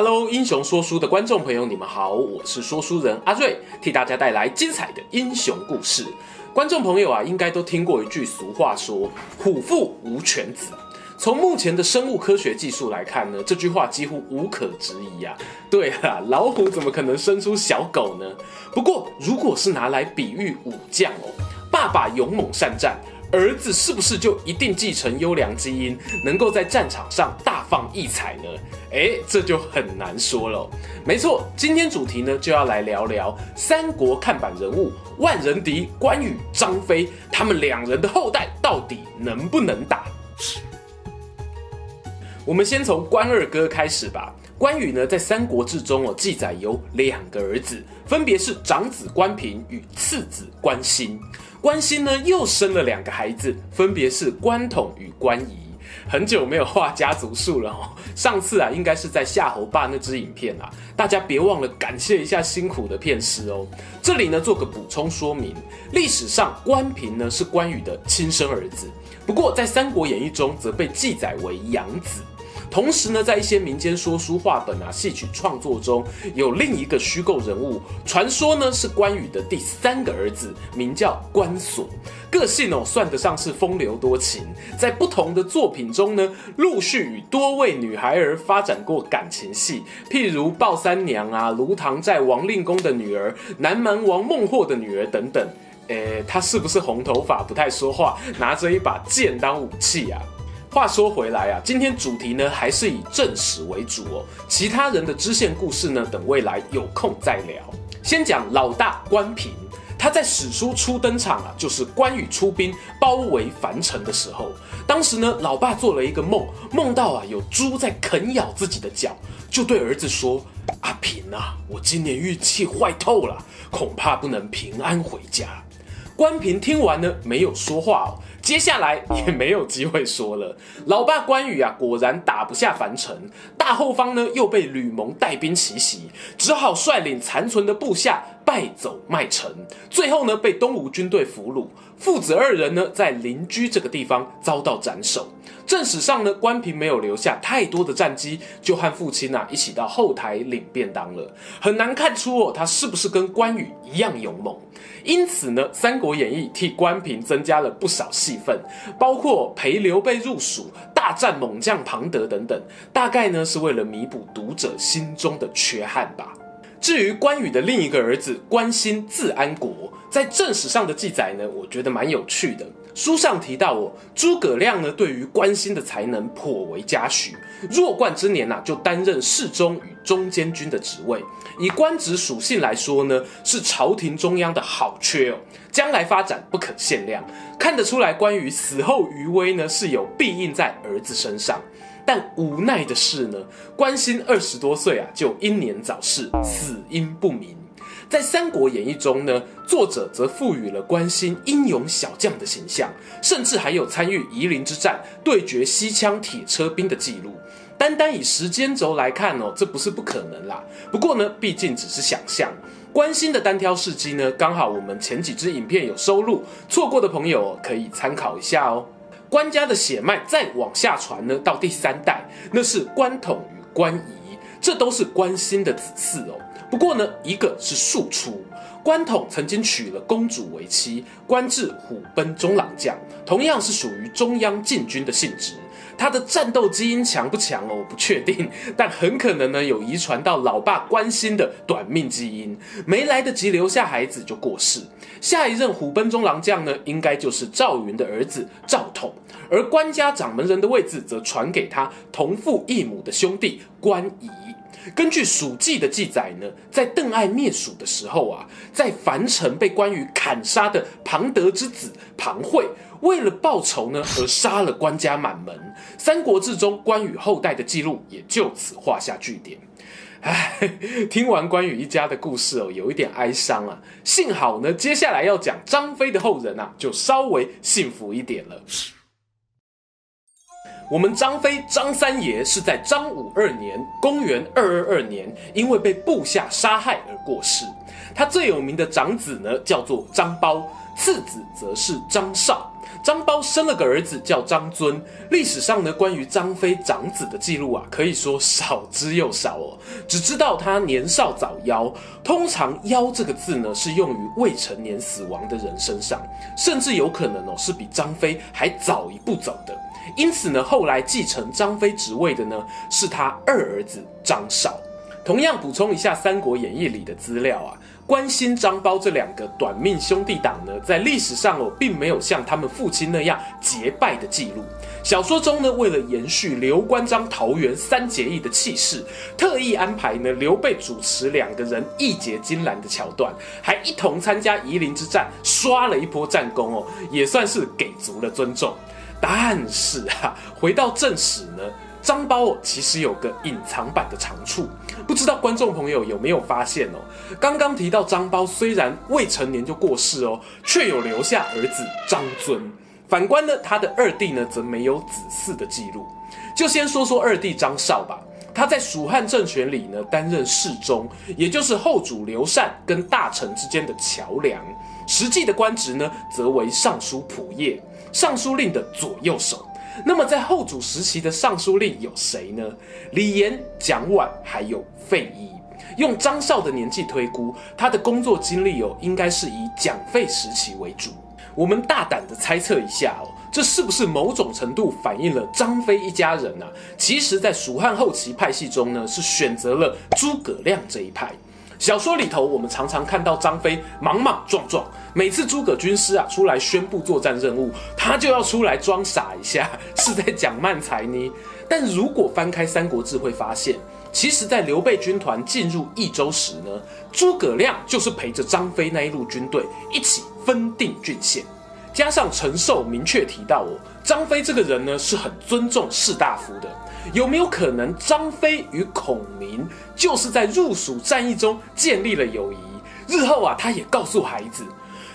Hello，英雄说书的观众朋友，你们好，我是说书人阿瑞，替大家带来精彩的英雄故事。观众朋友啊，应该都听过一句俗话说“虎父无犬子”。从目前的生物科学技术来看呢，这句话几乎无可置疑啊。对啊，老虎怎么可能生出小狗呢？不过，如果是拿来比喻武将哦，爸爸勇猛善战。儿子是不是就一定继承优良基因，能够在战场上大放异彩呢？诶，这就很难说了。没错，今天主题呢就要来聊聊三国看板人物万人敌关羽、张飞，他们两人的后代到底能不能打？我们先从关二哥开始吧。关羽呢，在《三国志》中哦，记载有两个儿子，分别是长子关平与次子关兴。关兴呢，又生了两个孩子，分别是关统与关仪。很久没有画家族树了哦，上次啊，应该是在夏侯霸那支影片啊，大家别忘了感谢一下辛苦的片师哦。这里呢，做个补充说明，历史上关平呢是关羽的亲生儿子，不过在《三国演义》中则被记载为养子。同时呢，在一些民间说书话本啊、戏曲创作中，有另一个虚构人物，传说呢是关羽的第三个儿子，名叫关索，个性哦算得上是风流多情，在不同的作品中呢，陆续与多位女孩儿发展过感情戏，譬如鲍三娘啊、卢唐在王令公的女儿、南蛮王孟获的女儿等等。诶，他是不是红头发、不太说话，拿着一把剑当武器啊？话说回来啊，今天主题呢还是以正史为主哦，其他人的支线故事呢，等未来有空再聊。先讲老大关平，他在史书初登场啊，就是关羽出兵包围樊城的时候。当时呢，老爸做了一个梦，梦到啊有猪在啃咬自己的脚，就对儿子说：“阿平啊，我今年运气坏透了，恐怕不能平安回家。”关平听完呢，没有说话哦。接下来也没有机会说了。老爸关羽啊，果然打不下樊城，大后方呢又被吕蒙带兵奇袭，只好率领残存的部下败走麦城，最后呢被东吴军队俘虏。父子二人呢在临居这个地方遭到斩首。正史上呢，关平没有留下太多的战绩，就和父亲啊一起到后台领便当了。很难看出哦，他是不是跟关羽一样勇猛。因此呢，《三国演义》替关平增加了不少戏份，包括陪刘备入蜀、大战猛将庞德等等，大概呢是为了弥补读者心中的缺憾吧。至于关羽的另一个儿子关兴，字安国，在正史上的记载呢，我觉得蛮有趣的。书上提到哦，诸葛亮呢对于关兴的才能颇为嘉许，弱冠之年呐、啊、就担任侍中与中监军的职位。以官职属性来说呢，是朝廷中央的好缺哦，将来发展不可限量。看得出来，关羽死后余威呢是有庇应在儿子身上。但无奈的是呢，关兴二十多岁啊就英年早逝，死因不明。在《三国演义》中呢，作者则赋予了关兴英勇小将的形象，甚至还有参与夷陵之战、对决西羌铁车兵的记录。单单以时间轴来看哦，这不是不可能啦。不过呢，毕竟只是想象。关兴的单挑事迹呢，刚好我们前几支影片有收录，错过的朋友可以参考一下哦。官家的血脉再往下传呢，到第三代，那是官统与官仪，这都是关心的子嗣哦。不过呢，一个是庶出，官统曾经娶了公主为妻，官至虎贲中郎将，同样是属于中央禁军的性质。他的战斗基因强不强哦？我不确定，但很可能呢有遗传到老爸关心的短命基因，没来得及留下孩子就过世。下一任虎贲中郎将呢，应该就是赵云的儿子赵统，而关家掌门人的位置则传给他同父异母的兄弟关仪。根据《蜀记》的记载呢，在邓艾灭蜀的时候啊，在樊城被关羽砍杀的庞德之子庞会，为了报仇呢，而杀了关家满门。《三国志》中关羽后代的记录也就此画下句点。唉，听完关羽一家的故事哦，有一点哀伤啊。幸好呢，接下来要讲张飞的后人啊，就稍微幸福一点了。我们张飞张三爷是在张武二年（公元二二二年）因为被部下杀害而过世。他最有名的长子呢，叫做张苞，次子则是张绍。张苞生了个儿子叫张遵。历史上呢，关于张飞长子的记录啊，可以说少之又少哦。只知道他年少早夭，通常“夭”这个字呢，是用于未成年死亡的人身上，甚至有可能哦，是比张飞还早一步走的。因此呢，后来继承张飞职位的呢，是他二儿子张绍。同样补充一下《三国演义》里的资料啊。关兴、张苞这两个短命兄弟党呢，在历史上哦，并没有像他们父亲那样结拜的记录。小说中呢，为了延续刘关张桃园三结义的气势，特意安排呢刘备主持两个人义结金兰的桥段，还一同参加夷陵之战，刷了一波战功哦，也算是给足了尊重。但是啊，回到正史呢。张苞其实有个隐藏版的长处，不知道观众朋友有没有发现哦？刚刚提到张苞虽然未成年就过世哦，却有留下儿子张遵。反观呢，他的二弟呢，则没有子嗣的记录。就先说说二弟张绍吧，他在蜀汉政权里呢，担任侍中，也就是后主刘禅跟大臣之间的桥梁。实际的官职呢，则为尚书仆射，尚书令的左右手。那么在后主时期的尚书令有谁呢？李严、蒋琬，还有费祎。用张绍的年纪推估，他的工作经历哦，应该是以蒋费时期为主。我们大胆的猜测一下哦，这是不是某种程度反映了张飞一家人啊？其实，在蜀汉后期派系中呢，是选择了诸葛亮这一派。小说里头，我们常常看到张飞莽莽撞撞，每次诸葛军师啊出来宣布作战任务，他就要出来装傻一下，是在讲慢才呢。但如果翻开《三国志》，会发现，其实，在刘备军团进入益州时呢，诸葛亮就是陪着张飞那一路军队一起分定郡县。加上陈寿明确提到哦，张飞这个人呢是很尊重士大夫的。有没有可能张飞与孔明就是在入蜀战役中建立了友谊？日后啊，他也告诉孩子：“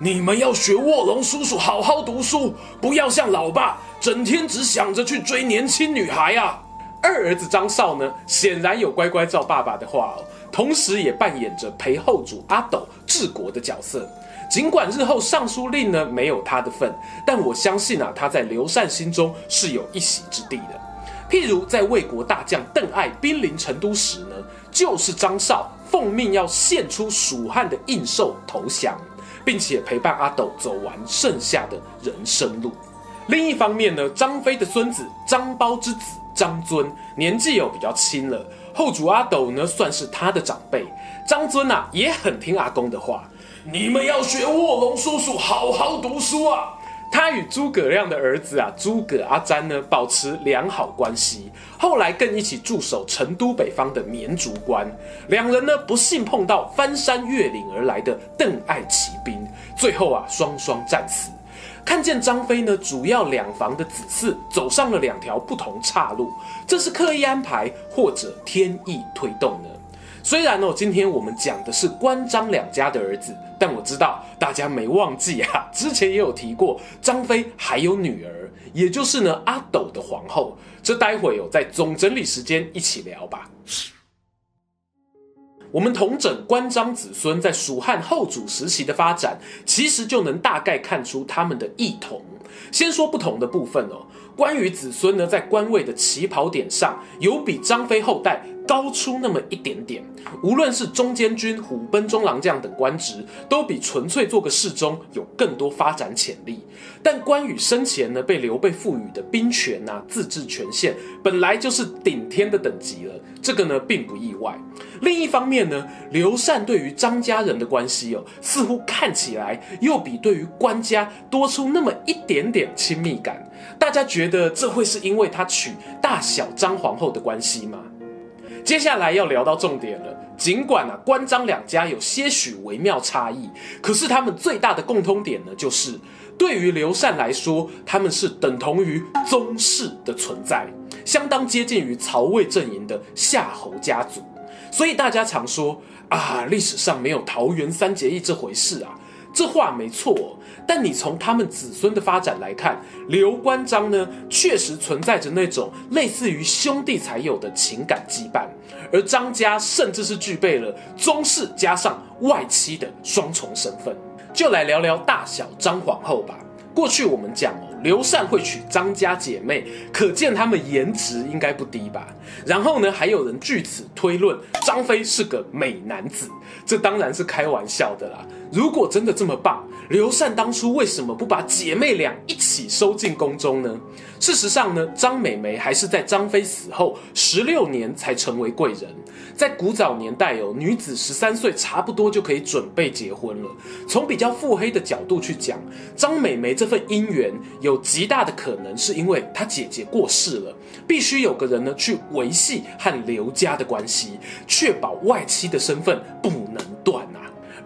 你们要学卧龙叔叔，好好读书，不要像老爸整天只想着去追年轻女孩啊。”二儿子张绍呢，显然有乖乖照爸爸的话哦，同时也扮演着陪后主阿斗治国的角色。尽管日后尚书令呢没有他的份，但我相信啊，他在刘禅心中是有一席之地的。譬如在魏国大将邓艾兵临成都时呢，就是张绍奉命要献出蜀汉的印绶投降，并且陪伴阿斗走完剩下的人生路。另一方面呢，张飞的孙子张苞之子张遵年纪又比较轻了，后主阿斗呢算是他的长辈。张尊啊也很听阿公的话，你们要学卧龙叔叔，好好读书啊。他与诸葛亮的儿子啊，诸葛阿詹呢，保持良好关系。后来更一起驻守成都北方的绵竹关。两人呢，不幸碰到翻山越岭而来的邓艾骑兵，最后啊，双双战死。看见张飞呢，主要两房的子嗣走上了两条不同岔路，这是刻意安排，或者天意推动呢？虽然哦，今天我们讲的是关张两家的儿子，但我知道大家没忘记啊，之前也有提过张飞还有女儿，也就是呢阿斗的皇后。这待会有在总整理时间一起聊吧。我们统整关张子孙在蜀汉后主时期的发展，其实就能大概看出他们的异同。先说不同的部分哦，关羽子孙呢，在官位的起跑点上，有比张飞后代高出那么一点点。无论是中监军、虎贲中郎将等官职，都比纯粹做个侍中有更多发展潜力。但关羽生前呢，被刘备赋予的兵权啊、自治权限，本来就是顶天的等级了，这个呢，并不意外。另一方面呢，刘禅对于张家人的关系哦，似乎看起来又比对于关家多出那么一点点亲密感。大家觉得这会是因为他娶大小张皇后的关系吗？接下来要聊到重点了。尽管啊，关张两家有些许微妙差异，可是他们最大的共通点呢，就是对于刘禅来说，他们是等同于宗室的存在，相当接近于曹魏阵营的夏侯家族。所以大家常说啊，历史上没有桃园三结义这回事啊，这话没错。但你从他们子孙的发展来看，刘关张呢，确实存在着那种类似于兄弟才有的情感羁绊，而张家甚至是具备了宗室加上外戚的双重身份。就来聊聊大小张皇后吧。过去我们讲哦，刘禅会娶张家姐妹，可见他们颜值应该不低吧？然后呢，还有人据此推论张飞是个美男子，这当然是开玩笑的啦。如果真的这么棒，刘禅当初为什么不把姐妹俩一起收进宫中呢？事实上呢，张美眉还是在张飞死后十六年才成为贵人。在古早年代哦，女子十三岁差不多就可以准备结婚了。从比较腹黑的角度去讲，张美眉这份姻缘有极大的可能是因为她姐姐过世了，必须有个人呢去维系和刘家的关系，确保外戚的身份不。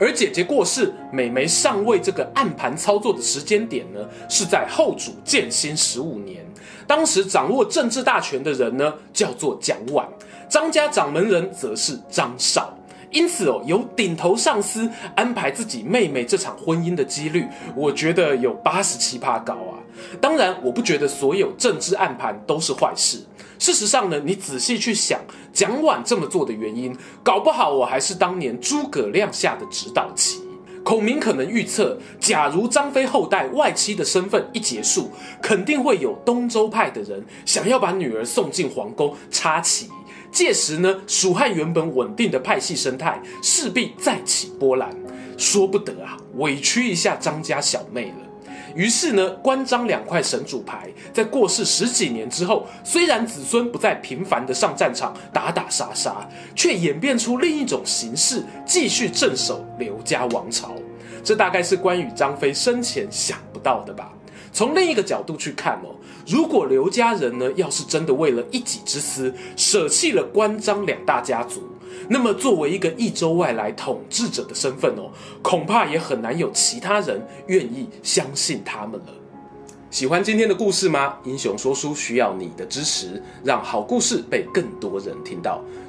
而姐姐过世，美眉上位这个暗盘操作的时间点呢，是在后主建兴十五年。当时掌握政治大权的人呢，叫做蒋琬。张家掌门人则是张绍，因此哦，由顶头上司安排自己妹妹这场婚姻的几率，我觉得有八十七趴高啊。当然，我不觉得所有政治暗盘都是坏事。事实上呢，你仔细去想，蒋琬这么做的原因，搞不好我还是当年诸葛亮下的指导棋。孔明可能预测，假如张飞后代外戚的身份一结束，肯定会有东周派的人想要把女儿送进皇宫插旗。届时呢，蜀汉原本稳定的派系生态势必再起波澜，说不得啊，委屈一下张家小妹了。于是呢，关张两块神主牌在过世十几年之后，虽然子孙不再频繁的上战场打打杀杀，却演变出另一种形式，继续镇守刘家王朝。这大概是关羽张飞生前想不到的吧。从另一个角度去看哦，如果刘家人呢，要是真的为了一己之私舍弃了关张两大家族，那么作为一个益州外来统治者的身份哦，恐怕也很难有其他人愿意相信他们了。喜欢今天的故事吗？英雄说书需要你的支持，让好故事被更多人听到。